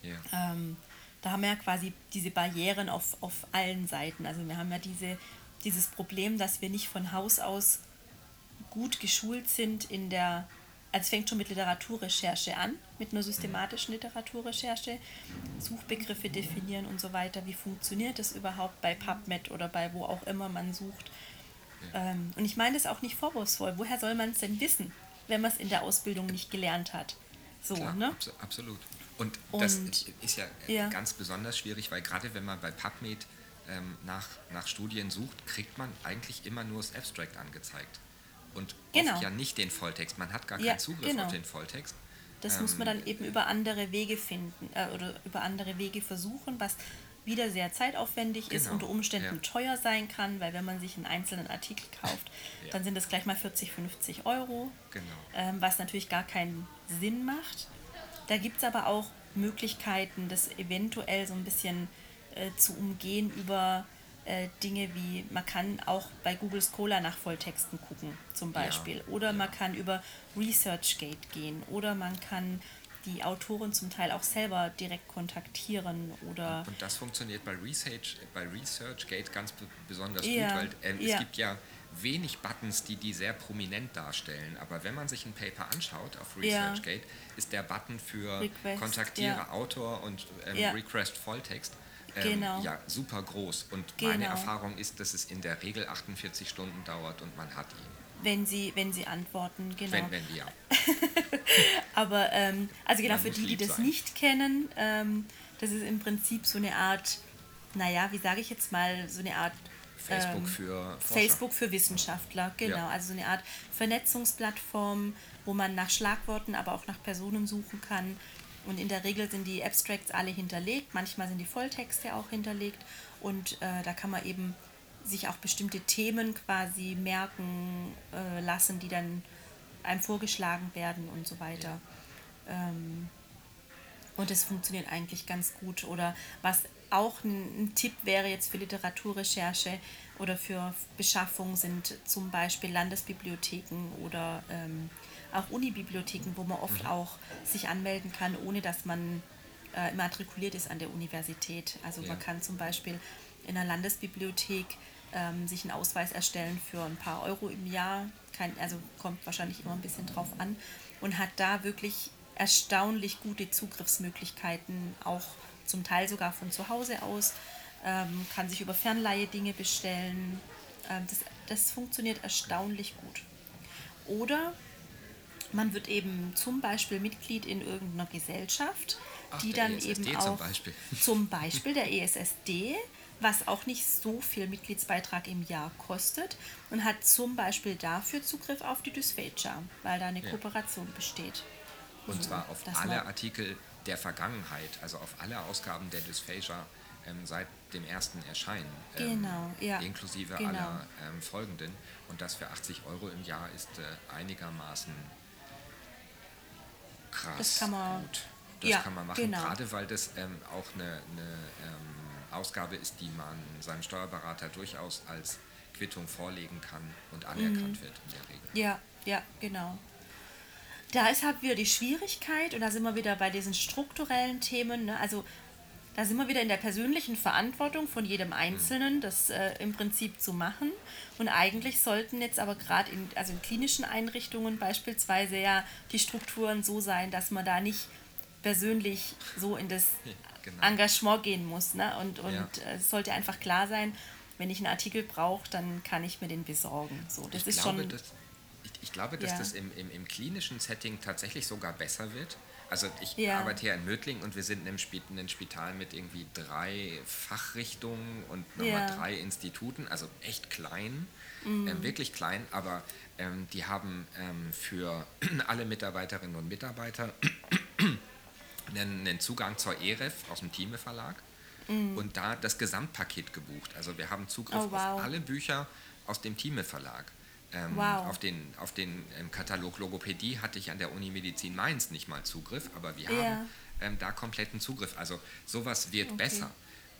Yeah. Ähm, da haben wir ja quasi diese Barrieren auf, auf allen Seiten. Also wir haben ja diese, dieses Problem, dass wir nicht von Haus aus gut geschult sind in der also es fängt schon mit Literaturrecherche an, mit einer systematischen Literaturrecherche, Suchbegriffe definieren und so weiter. Wie funktioniert das überhaupt bei PubMed oder bei wo auch immer man sucht? Ähm, und ich meine das auch nicht vorwurfsvoll. Woher soll man es denn wissen, wenn man es in der Ausbildung nicht gelernt hat? So, Klar, ne? Abs absolut. Und, und das ist ja, ja, ganz besonders schwierig, weil gerade wenn man bei PubMed ähm, nach, nach Studien sucht, kriegt man eigentlich immer nur das Abstract angezeigt und genau. oft ja nicht den Volltext. Man hat gar keinen ja, Zugriff genau. auf den Volltext. Das ähm, muss man dann eben über andere Wege finden äh, oder über andere Wege versuchen, was wieder sehr zeitaufwendig genau. ist, unter Umständen ja. teuer sein kann, weil wenn man sich einen einzelnen Artikel kauft, ja. dann sind das gleich mal 40, 50 Euro, genau. ähm, was natürlich gar keinen Sinn macht. Da gibt es aber auch Möglichkeiten, das eventuell so ein bisschen äh, zu umgehen über Dinge wie, man kann auch bei Google Scholar nach Volltexten gucken, zum Beispiel. Ja, oder ja. man kann über ResearchGate gehen. Oder man kann die Autoren zum Teil auch selber direkt kontaktieren. Oder und das funktioniert bei, Research, bei ResearchGate ganz besonders ja, gut, weil äh, es gibt ja wenig Buttons, die die sehr prominent darstellen. Aber wenn man sich ein Paper anschaut auf ResearchGate, ist der Button für Request, Kontaktiere Autor und ähm, Request Volltext ähm, genau. ja, super groß. Und genau. meine Erfahrung ist, dass es in der Regel 48 Stunden dauert und man hat ihn. Wenn sie, wenn sie antworten, genau. Wenn, wenn ja. Aber, ähm, also genau, man für die, die das sein. nicht kennen, ähm, das ist im Prinzip so eine Art, naja, wie sage ich jetzt mal, so eine Art Facebook ähm, für Forscher. Facebook für Wissenschaftler, genau. Ja. Also so eine Art Vernetzungsplattform, wo man nach Schlagworten, aber auch nach Personen suchen kann und in der Regel sind die Abstracts alle hinterlegt, manchmal sind die Volltexte auch hinterlegt und äh, da kann man eben sich auch bestimmte Themen quasi merken äh, lassen, die dann einem vorgeschlagen werden und so weiter. Ähm, und es funktioniert eigentlich ganz gut. Oder was auch ein, ein, Tipp wäre jetzt für Literaturrecherche oder für Beschaffung sind zum Beispiel Landesbibliotheken oder ähm, auch Unibibliotheken, wo man oft mhm. auch sich anmelden kann, ohne dass man äh, matrikuliert ist an der Universität. Also ja. man kann zum Beispiel in einer Landesbibliothek ähm, sich einen Ausweis erstellen für ein paar Euro im Jahr, Kein, also kommt wahrscheinlich immer ein bisschen drauf an und hat da wirklich erstaunlich gute Zugriffsmöglichkeiten, auch zum Teil sogar von zu Hause aus, ähm, kann sich über Fernleihe Dinge bestellen. Ähm, das, das funktioniert erstaunlich gut. Oder man wird eben zum Beispiel Mitglied in irgendeiner Gesellschaft, Ach, die dann ESSD eben auch zum Beispiel. zum Beispiel der ESSD, was auch nicht so viel Mitgliedsbeitrag im Jahr kostet und hat zum Beispiel dafür Zugriff auf die Dysphagia, weil da eine ja. Kooperation besteht. Und so, zwar auf alle Artikel der Vergangenheit, also auf alle Ausgaben der Dysphagia ähm, seit dem ersten Erscheinen. Ähm, genau, ja. Inklusive genau. aller ähm, folgenden. Und das für 80 Euro im Jahr ist äh, einigermaßen krass das kann man, gut. Das ja, kann man machen, genau. gerade weil das ähm, auch eine, eine ähm, Ausgabe ist, die man seinem Steuerberater durchaus als Quittung vorlegen kann und anerkannt mhm. wird in der Regel. Ja, ja, genau. Da ist halt wieder die Schwierigkeit, und da sind wir wieder bei diesen strukturellen Themen. Ne? Also da sind wir wieder in der persönlichen Verantwortung von jedem Einzelnen, das äh, im Prinzip zu machen. Und eigentlich sollten jetzt aber gerade in, also in klinischen Einrichtungen beispielsweise ja die Strukturen so sein, dass man da nicht persönlich so in das genau. Engagement gehen muss. Ne? Und, und ja. Äh, es sollte einfach klar sein, wenn ich einen Artikel brauche, dann kann ich mir den besorgen. So, das ich ist glaube, schon. Das, ich, ich, glaube, dass ja. das im, im, im, klinischen Setting tatsächlich sogar besser wird. Also ich ja. arbeite hier in Mödling und wir sind in einem Spital mit irgendwie drei Fachrichtungen und nochmal drei Instituten, also echt klein, mhm. äh, wirklich klein, aber ähm, die haben ähm, für alle Mitarbeiterinnen und Mitarbeiter einen, einen Zugang zur EREF aus dem Thieme Verlag mm. und da das Gesamtpaket gebucht. Also wir haben Zugriff oh, wow. auf alle Bücher aus dem Thieme Verlag. Ähm, wow. Auf den, auf den ähm, Katalog Logopädie hatte ich an der Uni Medizin Mainz nicht mal Zugriff, aber wir yeah. haben ähm, da kompletten Zugriff. Also sowas wird okay. besser.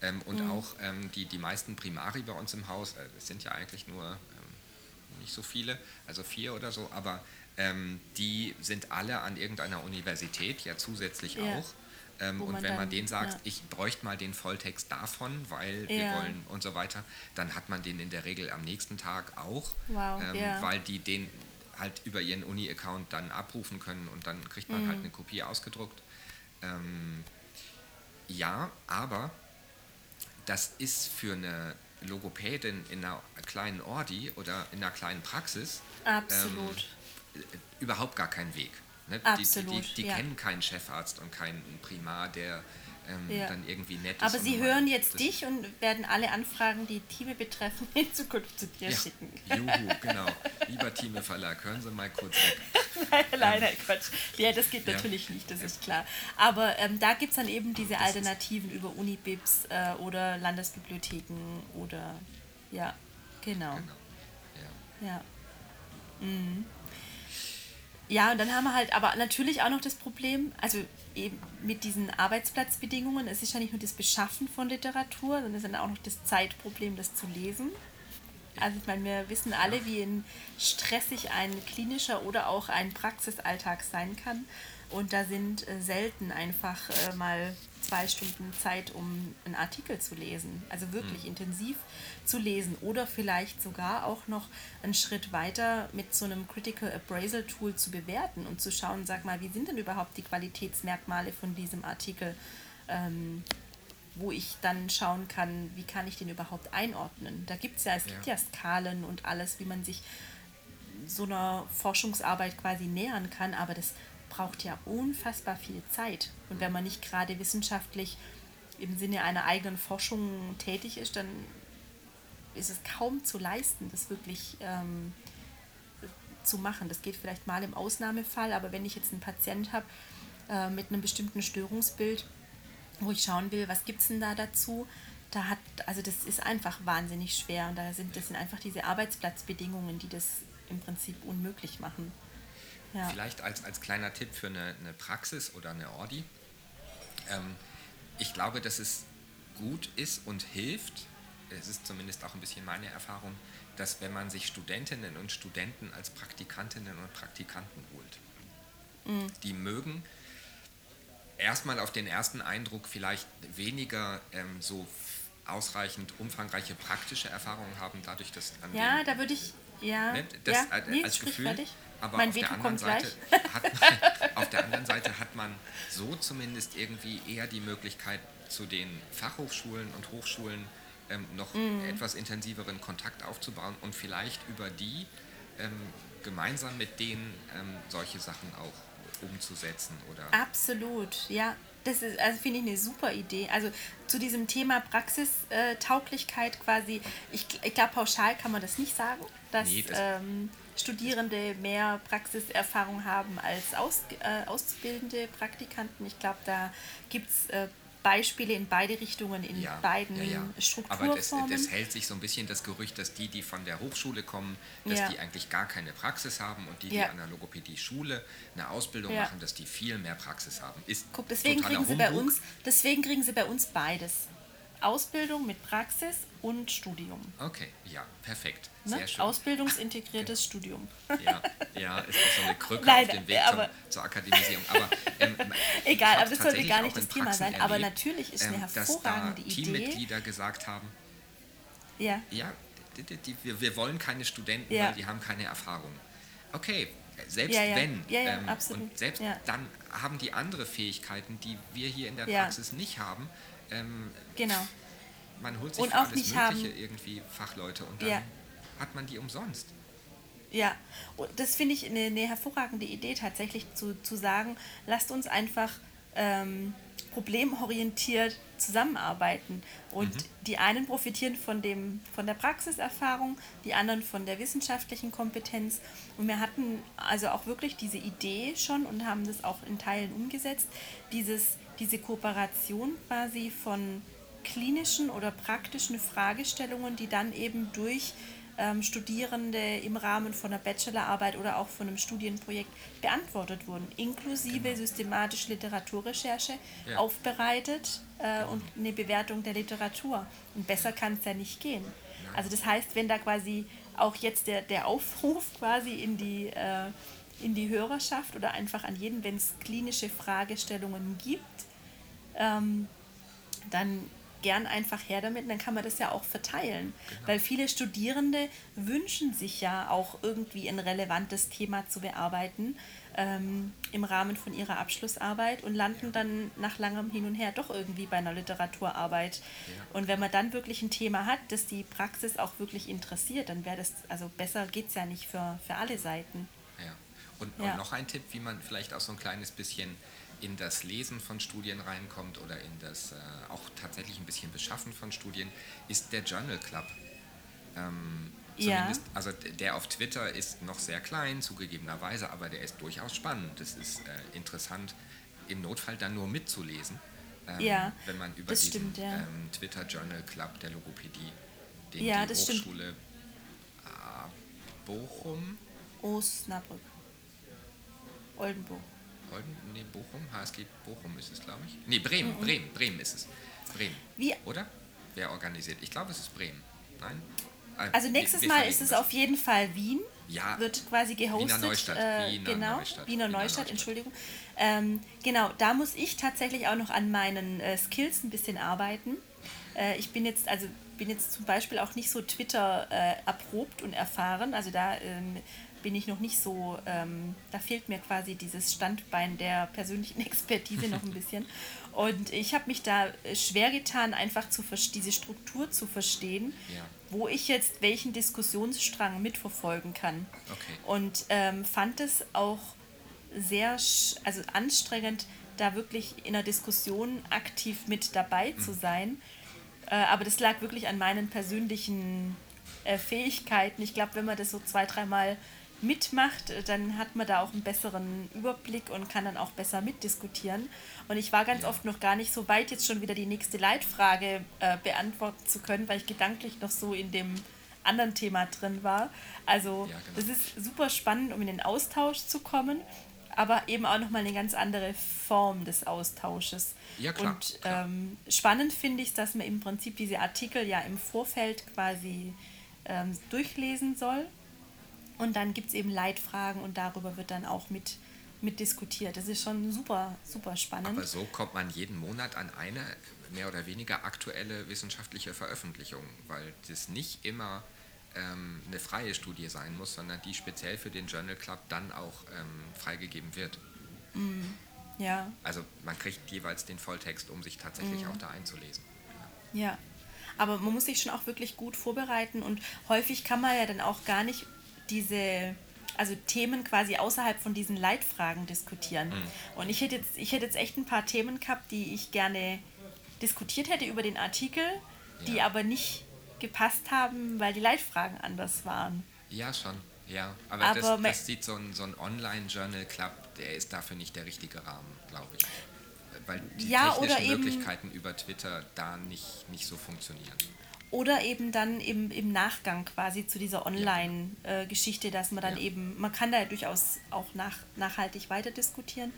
Ähm, und mm. auch ähm, die, die meisten Primari bei uns im Haus, äh, es sind ja eigentlich nur ähm, nicht so viele, also vier oder so, aber die sind alle an irgendeiner Universität, ja zusätzlich ja. auch. Ähm, und wenn dann, man denen sagt, ja. ich bräuchte mal den Volltext davon, weil ja. wir wollen und so weiter, dann hat man den in der Regel am nächsten Tag auch, wow, ähm, weil die den halt über ihren Uni-Account dann abrufen können und dann kriegt man halt mhm. halt eine Kopie ausgedruckt. Ähm, ja, aber das ist für eine Logopädin in einer kleinen Ordi oder in einer kleinen Praxis. Ähm, überhaupt gar kein Weg. Ne? Absolut, die, die, die ja. kennen keinen Chefarzt und keinen Primar, der ähm, ja. dann irgendwie nett ist. Aber sie hören jetzt dich und werden alle Anfragen, die Teame betreffen, in Zukunft zu dir ja. schicken. Juhu, genau. Lieber Teame Verlag, hören Sie mal kurz weg. Nein, ähm, Quatsch. Ja, das geht natürlich nicht, das ist klar. Aber ähm, da gibt es dann eben diese Alternativen über Unibibs äh, oder Landesbibliotheken oder ja, genau. genau. Ja. ja. Mhm. Ja, und dann haben wir halt aber natürlich auch noch das Problem, also eben mit diesen Arbeitsplatzbedingungen, es ist ja nicht nur das Beschaffen von Literatur, sondern es ist dann auch noch das Zeitproblem, das zu lesen. Also ich meine, wir wissen alle, wie stressig ein klinischer oder auch ein Praxisalltag sein kann. Und da sind äh, selten einfach äh, mal zwei Stunden Zeit, um einen Artikel zu lesen. Also wirklich mhm. intensiv zu lesen oder vielleicht sogar auch noch einen Schritt weiter mit so einem Critical Appraisal Tool zu bewerten und zu schauen, sag mal, wie sind denn überhaupt die Qualitätsmerkmale von diesem Artikel, ähm, wo ich dann schauen kann, wie kann ich den überhaupt einordnen. Da gibt es ja, es ja. gibt ja Skalen und alles, wie man sich so einer Forschungsarbeit quasi nähern kann, aber das braucht ja unfassbar viel Zeit. Und wenn man nicht gerade wissenschaftlich im Sinne einer eigenen Forschung tätig ist, dann ist es kaum zu leisten, das wirklich ähm, zu machen. Das geht vielleicht mal im Ausnahmefall, aber wenn ich jetzt einen Patient habe äh, mit einem bestimmten Störungsbild, wo ich schauen will, was gibt es denn da dazu, da hat, also das ist einfach wahnsinnig schwer und da sind, das sind einfach diese Arbeitsplatzbedingungen, die das im Prinzip unmöglich machen. Ja. Vielleicht als, als kleiner Tipp für eine, eine Praxis oder eine Ordi. Ähm, ich glaube, dass es gut ist und hilft, es ist zumindest auch ein bisschen meine Erfahrung, dass wenn man sich Studentinnen und Studenten als Praktikantinnen und Praktikanten holt, mhm. die mögen erstmal auf den ersten Eindruck vielleicht weniger ähm, so ausreichend umfangreiche praktische Erfahrungen haben, dadurch, dass Ja, da würde ich, ja, ne, das, ja, als, nee, Gefühl, fertig. Aber mein auf Veto der, anderen Seite hat man, auf der anderen Seite hat man so zumindest irgendwie eher die Möglichkeit, zu den Fachhochschulen und Hochschulen ähm, noch mhm. etwas intensiveren Kontakt aufzubauen und vielleicht über die ähm, gemeinsam mit denen ähm, solche Sachen auch umzusetzen oder? Absolut ja. Das ist also finde ich eine super Idee. Also zu diesem Thema Praxistauglichkeit quasi ich, ich glaube pauschal kann man das nicht sagen dass nee, das ähm, Studierende mehr Praxiserfahrung haben als Aus, äh, auszubildende Praktikanten. Ich glaube, da gibt es äh, Beispiele in beide Richtungen, in ja, beiden ja, ja. Strukturformen. Aber das, das, hält sich so ein bisschen das Gerücht, dass die, die von der Hochschule kommen, dass ja. die eigentlich gar keine Praxis haben und die, die an der Logopädie-Schule eine Ausbildung machen, dass die viel mehr Praxis haben. Ist Guck, deswegen kriegen, sie bei uns, deswegen kriegen sie bei uns beides. Ausbildung mit Praxis und Studium. Okay, ja, perfekt. Ne? Sehr schön. Ausbildungsintegriertes Studium. Ja, ja, ist auch so eine Krücke Nein, auf dem Weg zum, zur Akademisierung. Aber, ähm, Egal, aber das sollte gar nicht das Thema sein. Erlebt, aber natürlich ist eine ähm, hervorragende dass da Idee. Teammitglieder gesagt haben, ja, ja die, die, die, wir, wir wollen keine Studenten, ja. weil die haben keine Erfahrung. Okay, Selbst Ja, ja. wenn. Ja, ähm. Und selbst dann haben die andere Fähigkeiten, die wir hier in der. Praxis nicht haben. Ähm, Genau. Man holt sich Und für auch alles Mögliche haben- irgendwie Fachleute und dann Ja. hat man die umsonst. Ja, und das finde ich eine, eine hervorragende Idee, tatsächlich zu, zu sagen, lasst uns einfach ähm, problemorientiert zusammenarbeiten. Und die einen profitieren von, dem, von der Praxiserfahrung, die anderen von der wissenschaftlichen Kompetenz. Und wir hatten also auch wirklich diese Idee schon und haben das auch in Teilen umgesetzt, dieses, diese Kooperation quasi von klinischen oder praktischen Fragestellungen, die dann eben durch ähm, Studierende im Rahmen von einer Bachelorarbeit oder auch von einem Studienprojekt beantwortet wurden, inklusive systematische Literaturrecherche Ja. aufbereitet äh, und eine Bewertung der Literatur. Und besser kann es ja nicht gehen. Also das heißt, wenn da quasi auch jetzt der, der Aufruf quasi in die, äh, in die Hörerschaft oder einfach an jeden, wenn es klinische Fragestellungen gibt, ähm, dann gern einfach her damit, dann kann man das ja auch verteilen. Weil viele Studierende wünschen sich ja auch irgendwie ein relevantes Thema zu bearbeiten ähm, im Rahmen von ihrer Abschlussarbeit und landen dann nach langem Hin und Her doch irgendwie bei einer Literaturarbeit. Und wenn man dann wirklich ein Thema hat, das die Praxis auch wirklich interessiert, dann wäre das, also besser geht es ja nicht für, für alle Seiten. Ja. Und, Ja. und noch ein Tipp, wie man vielleicht auch so ein kleines bisschen in das Lesen von Studien reinkommt oder in das äh, auch tatsächlich ein bisschen Beschaffen von Studien, ist der Journal Club. Ähm, Ja. also der auf Twitter ist noch sehr klein, zugegebenerweise, aber der ist durchaus spannend. Es ist äh, interessant, im Notfall dann nur mitzulesen. Ähm, Ja, wenn man über diesen stimmt, ja. ähm, Twitter Journal Club der Logopädie, den Ja, die. Hochschule äh, Bochum Osnabrück. Oldenburg. Olden, nee, Bochum, HSG Bochum ist es, glaube ich. Nee, Bremen, Bremen, Bremen ist es. Bremen. Wie- Oder? Wer organisiert? Ich glaube, es ist Bremen. Nein? Äh, Also wir- nächstes wir Mal verlinken ist es das. auf jeden Fall Wien. Ja. Wird quasi gehostet. Wiener Neustadt, Äh, Wiener genau, Neustadt, Wiener Wiener Neustadt, Neustadt. Entschuldigung. Ähm, genau, da muss ich tatsächlich auch noch an meinen äh, Skills ein bisschen arbeiten. Äh, ich bin jetzt, also bin jetzt zum Beispiel auch nicht so Twitter äh, erprobt und erfahren. Also da ähm, bin ich noch nicht so, ähm, da fehlt mir quasi dieses Standbein der persönlichen Expertise noch ein bisschen. Und ich habe mich da äh, schwer getan, einfach zu diese Struktur zu verstehen, Ja. wo ich jetzt welchen Diskussionsstrang mitverfolgen kann. Okay. Und ähm, fand es auch sehr also anstrengend, da wirklich in der Diskussion aktiv mit dabei Mhm. zu sein. Äh, aber das lag wirklich an meinen persönlichen äh, Fähigkeiten. Ich glaube, wenn man das so zwei, dreimal mitmacht, dann hat man da auch einen besseren Überblick und kann dann auch besser mitdiskutieren. Und ich war ganz oft noch gar nicht so weit, jetzt schon wieder die nächste Leitfrage äh, beantworten zu können, weil ich gedanklich noch so in dem anderen Thema drin war. Also Ja, genau. das ist super spannend, um in den Austausch zu kommen, aber eben auch nochmal eine ganz andere Form des Austausches. Ja, klar, Und klar. Ähm, spannend finde ich, dass man im Prinzip diese Artikel ja im Vorfeld quasi ähm, durchlesen soll. Und dann gibt es eben Leitfragen und darüber wird dann auch mit, mit diskutiert. Das ist schon super, super spannend. Aber so kommt man jeden Monat an eine mehr oder weniger aktuelle wissenschaftliche Veröffentlichung, weil das nicht immer ähm, eine freie Studie sein muss, sondern die speziell für den Journal Club dann auch ähm, freigegeben wird. ja, Also man kriegt jeweils den Volltext, um sich tatsächlich Mhm. auch da einzulesen. Ja, aber man muss sich schon auch wirklich gut vorbereiten und häufig kann man ja dann auch gar nicht diese, also Themen quasi außerhalb von diesen Leitfragen diskutieren. Und ich hätte, jetzt, ich hätte jetzt echt ein paar Themen gehabt, die ich gerne diskutiert hätte über den Artikel, die Ja. aber nicht gepasst haben, weil die Leitfragen anders waren. Ja, schon. Ja, aber, Aber das, das sieht so ein, so ein Online-Journal-Club, der ist dafür nicht der richtige Rahmen, glaube ich. Weil die Ja, technischen Möglichkeiten über Twitter da nicht, nicht so funktionieren. Oder eben dann im, im Nachgang quasi zu dieser Online-Geschichte, dass man dann Ja. eben, man kann da ja durchaus auch nach, nachhaltig weiter diskutieren.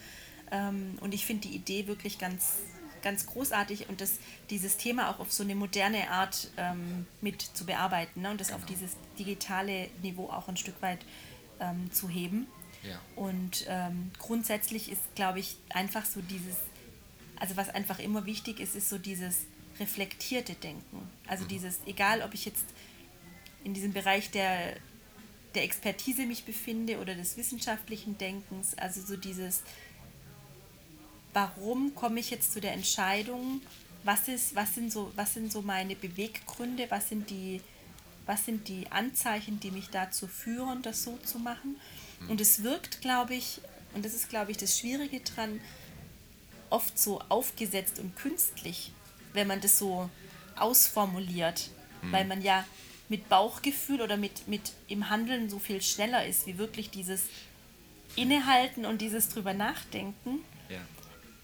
Ähm, und ich finde die Idee wirklich ganz, ganz großartig und das, dieses Thema auch auf so eine moderne Art ähm, mit zu bearbeiten ne? und das auf Genau. dieses digitale Niveau auch ein Stück weit ähm, zu heben. Ja. Und ähm, grundsätzlich ist, glaube ich, einfach so dieses, also was einfach immer wichtig ist, ist so dieses reflektierte Denken. Also dieses, egal ob ich jetzt in diesem Bereich der der Expertise mich befinde oder des wissenschaftlichen Denkens. Also so dieses, warum komme ich jetzt zu der Entscheidung, was, ist, was, sind, so, was sind so meine Beweggründe, was sind, die, was sind die Anzeichen, die mich dazu führen, das so zu machen. Und es wirkt, glaube ich, und das ist, glaube ich, das Schwierige dran, oft so aufgesetzt und künstlich, wenn man das so ausformuliert, mhm. weil man ja mit Bauchgefühl oder mit, mit im Handeln so viel schneller ist, wie wirklich dieses Innehalten und dieses drüber nachdenken. Ja.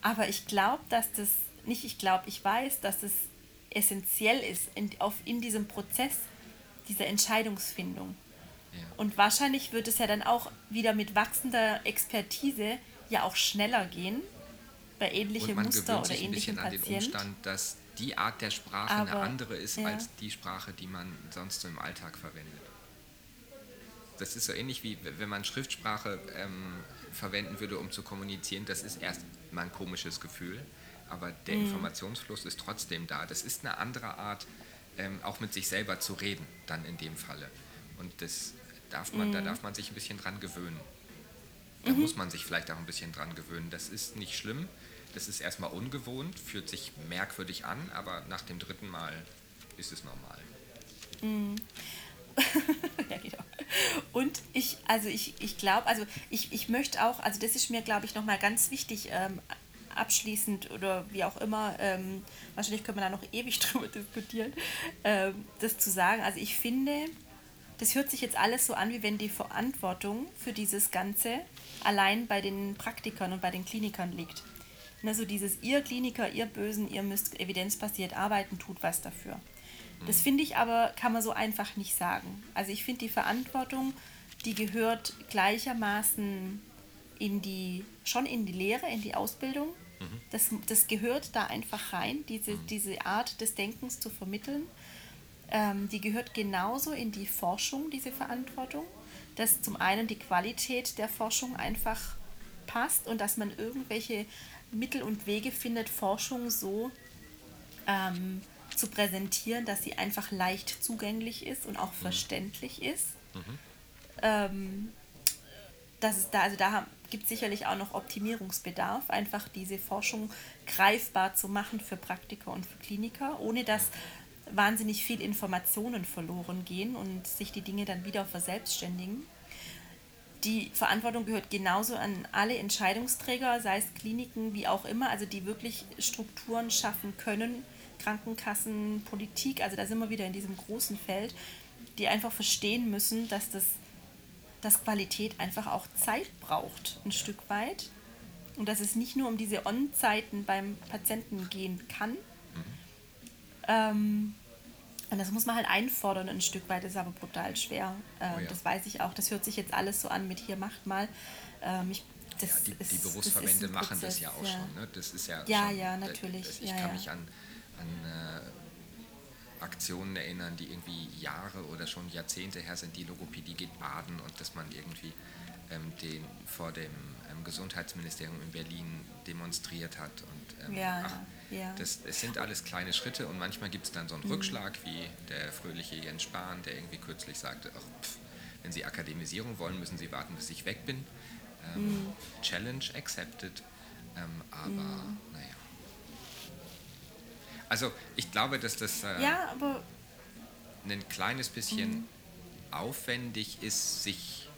Aber ich glaube, dass das, nicht ich glaube, ich weiß, dass es essentiell ist in, auf, in diesem Prozess dieser Entscheidungsfindung. Ja. Und wahrscheinlich wird es ja dann auch wieder mit wachsender Expertise ja auch schneller gehen bei ähnlichen Muster oder ähnlichen Patienten. An den Umstand, dass die Art der Sprache Aber, eine andere ist ja. als die Sprache, die man sonst so im Alltag verwendet. Das ist so ähnlich wie wenn man Schriftsprache ähm, verwenden würde, um zu kommunizieren. Das ist erst mal ein komisches Gefühl, aber der mhm. Informationsfluss ist trotzdem da. Das ist eine andere Art, ähm, auch mit sich selber zu reden, dann in dem Falle. Und das darf man, mhm. da darf man sich ein bisschen dran gewöhnen. Da mhm. muss man sich vielleicht auch ein bisschen dran gewöhnen. Das ist nicht schlimm. Das ist erstmal ungewohnt, fühlt sich merkwürdig an, aber nach dem dritten Mal ist es normal. Mhm. ja, genau. Und ich, also ich, ich glaube, also ich, ich möchte auch, also das ist mir, glaube ich, nochmal ganz wichtig, ähm, abschließend oder wie auch immer, ähm, wahrscheinlich können wir da noch ewig drüber diskutieren, ähm, das zu sagen. Also ich finde, das hört sich jetzt alles so an, wie wenn die Verantwortung für dieses Ganze allein bei den Praktikern und bei den Klinikern liegt. Ne, so dieses, ihr Kliniker, ihr Bösen, ihr müsst evidenzbasiert arbeiten, tut was dafür. Das finde ich aber, kann man so einfach nicht sagen. Also ich finde die Verantwortung, die gehört gleichermaßen in die, schon in die Lehre, in die Ausbildung. Mhm. Das, das gehört da einfach rein, diese, mhm. diese Art des Denkens zu vermitteln. Ähm, die gehört genauso in die Forschung, diese Verantwortung, dass zum einen die Qualität der Forschung einfach passt und dass man irgendwelche Mittel und Wege findet, Forschung so ähm, zu präsentieren, dass sie einfach leicht zugänglich ist und auch mhm. verständlich ist. Mhm. Ähm, das ist da, also da gibt es sicherlich auch noch Optimierungsbedarf, einfach diese Forschung greifbar zu machen für Praktiker und für Kliniker, ohne dass wahnsinnig viel Informationen verloren gehen und sich die Dinge dann wieder verselbstständigen. Die Verantwortung gehört genauso an alle Entscheidungsträger, sei es Kliniken wie auch immer, also die wirklich Strukturen schaffen können, Krankenkassen, Politik, also da sind wir wieder in diesem großen Feld, die einfach verstehen müssen, dass das dass Qualität einfach auch Zeit braucht, ein Stück weit. Und dass es nicht nur um diese On-Zeiten beim Patienten gehen kann. Mhm. Ähm, und das muss man halt einfordern ein Stück weit, das ist aber brutal schwer. Ähm, oh ja. Das weiß ich auch. Das hört sich jetzt alles so an mit hier macht mal. Ähm, ich, ja, die, ist, die Berufsverbände machen das ja auch ja. schon. Ne? Das ist ja, ja, schon, ja natürlich. Das, ich kann mich an, an äh, Aktionen erinnern, die irgendwie Jahre oder schon Jahrzehnte her sind. Die Logopädie geht baden und dass man irgendwie ähm, den vor dem ähm, Gesundheitsministerium in Berlin demonstriert hat. Und, ähm, ja, ach, ja. Das, es sind alles kleine Schritte und manchmal gibt es dann so einen mhm. Rückschlag, wie der fröhliche Jens Spahn, der irgendwie kürzlich sagte, ach, pff, wenn Sie Akademisierung wollen, müssen Sie warten, bis ich weg bin. Ähm, mhm. Challenge accepted, ähm, aber mhm. naja. Also ich glaube, dass das äh, ja, ein kleines bisschen mhm. aufwendig ist, sich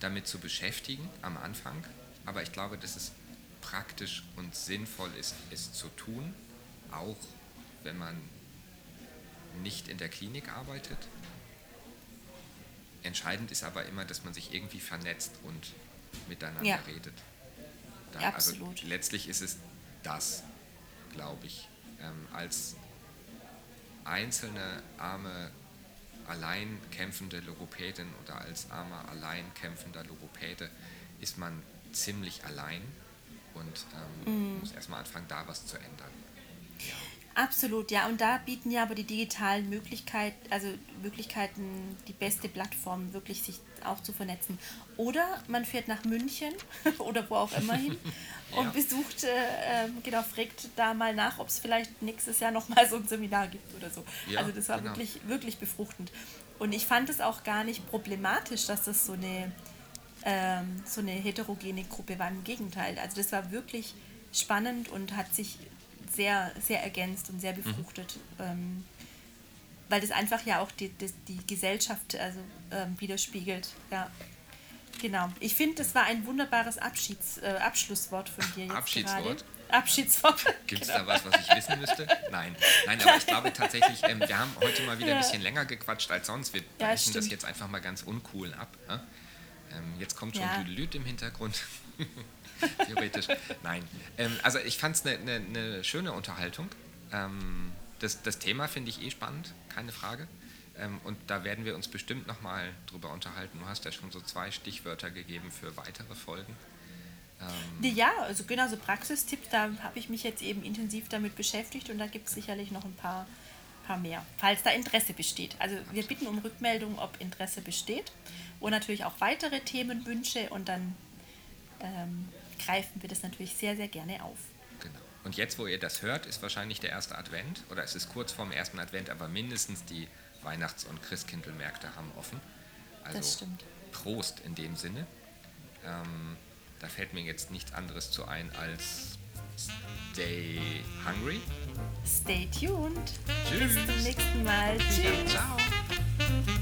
damit zu beschäftigen am Anfang. Aber ich glaube, dass es praktisch und sinnvoll ist, es zu tun, auch wenn man nicht in der Klinik arbeitet. Entscheidend ist aber immer, dass man sich irgendwie vernetzt und miteinander ja. redet. Da, ja, also absolut. Also letztlich ist es das, glaube ich, ähm, als einzelne arme allein kämpfende Logopädin oder als armer allein kämpfender Logopäde ist man ziemlich allein und ähm, mm. muss erstmal anfangen, da was zu ändern. Absolut, ja. Und da bieten ja aber die digitalen Möglichkeiten, also Möglichkeiten, die beste Plattform, wirklich sich auch zu vernetzen. Oder man fährt nach München oder wo auch immer hin und ja. besucht, äh, ähm, genau, fragt da mal nach, ob es vielleicht nächstes Jahr nochmal so ein Seminar gibt oder so. Ja, also das war genau. wirklich, wirklich befruchtend. Und ich fand es auch gar nicht problematisch, dass das so eine, ähm, so eine heterogene Gruppe war. Im Gegenteil. Also das war wirklich spannend und hat sich sehr, sehr ergänzt und sehr mhm. befruchtet. Mhm. Ähm, weil das einfach ja auch die, die, die Gesellschaft also, ähm, widerspiegelt. Ja. Genau. Ich finde, das war ein wunderbares Abschieds, äh, Abschlusswort von dir jetzt Abschiedswort? Gerade. Abschiedswort. Gibt es genau. da was, was ich wissen müsste? Nein. Nein, aber ich glaube tatsächlich, ähm, wir haben heute mal wieder ja. ein bisschen länger gequatscht als sonst. Wir ja, das jetzt einfach mal ganz uncool ab. Äh? Ähm, jetzt kommt schon ja. Lüt im Hintergrund. Theoretisch. Nein. Ähm, also ich fand es eine ne, ne schöne Unterhaltung. Ähm, das, das Thema finde ich eh spannend, keine Frage. Ähm, und da werden wir uns bestimmt nochmal drüber unterhalten. Du hast ja schon so zwei Stichwörter gegeben für weitere Folgen. Ähm ja, also genau, so Praxistipps, da habe ich mich jetzt eben intensiv damit beschäftigt und da gibt es sicherlich noch ein paar, paar mehr, falls da Interesse besteht. Also wir bitten um Rückmeldung, ob Interesse besteht und natürlich auch weitere Themenwünsche und dann ähm, greifen wir das natürlich sehr, sehr gerne auf. Genau. Und jetzt, wo ihr das hört, ist wahrscheinlich der erste Advent oder es ist kurz vorm ersten Advent, aber mindestens die Weihnachts- und Christkindlmärkte haben offen. Also das stimmt. Prost in dem Sinne. Ähm, da fällt mir jetzt nichts anderes zu ein als Stay hungry. Stay tuned. Tschüss. Bis zum nächsten Mal. Tschüss.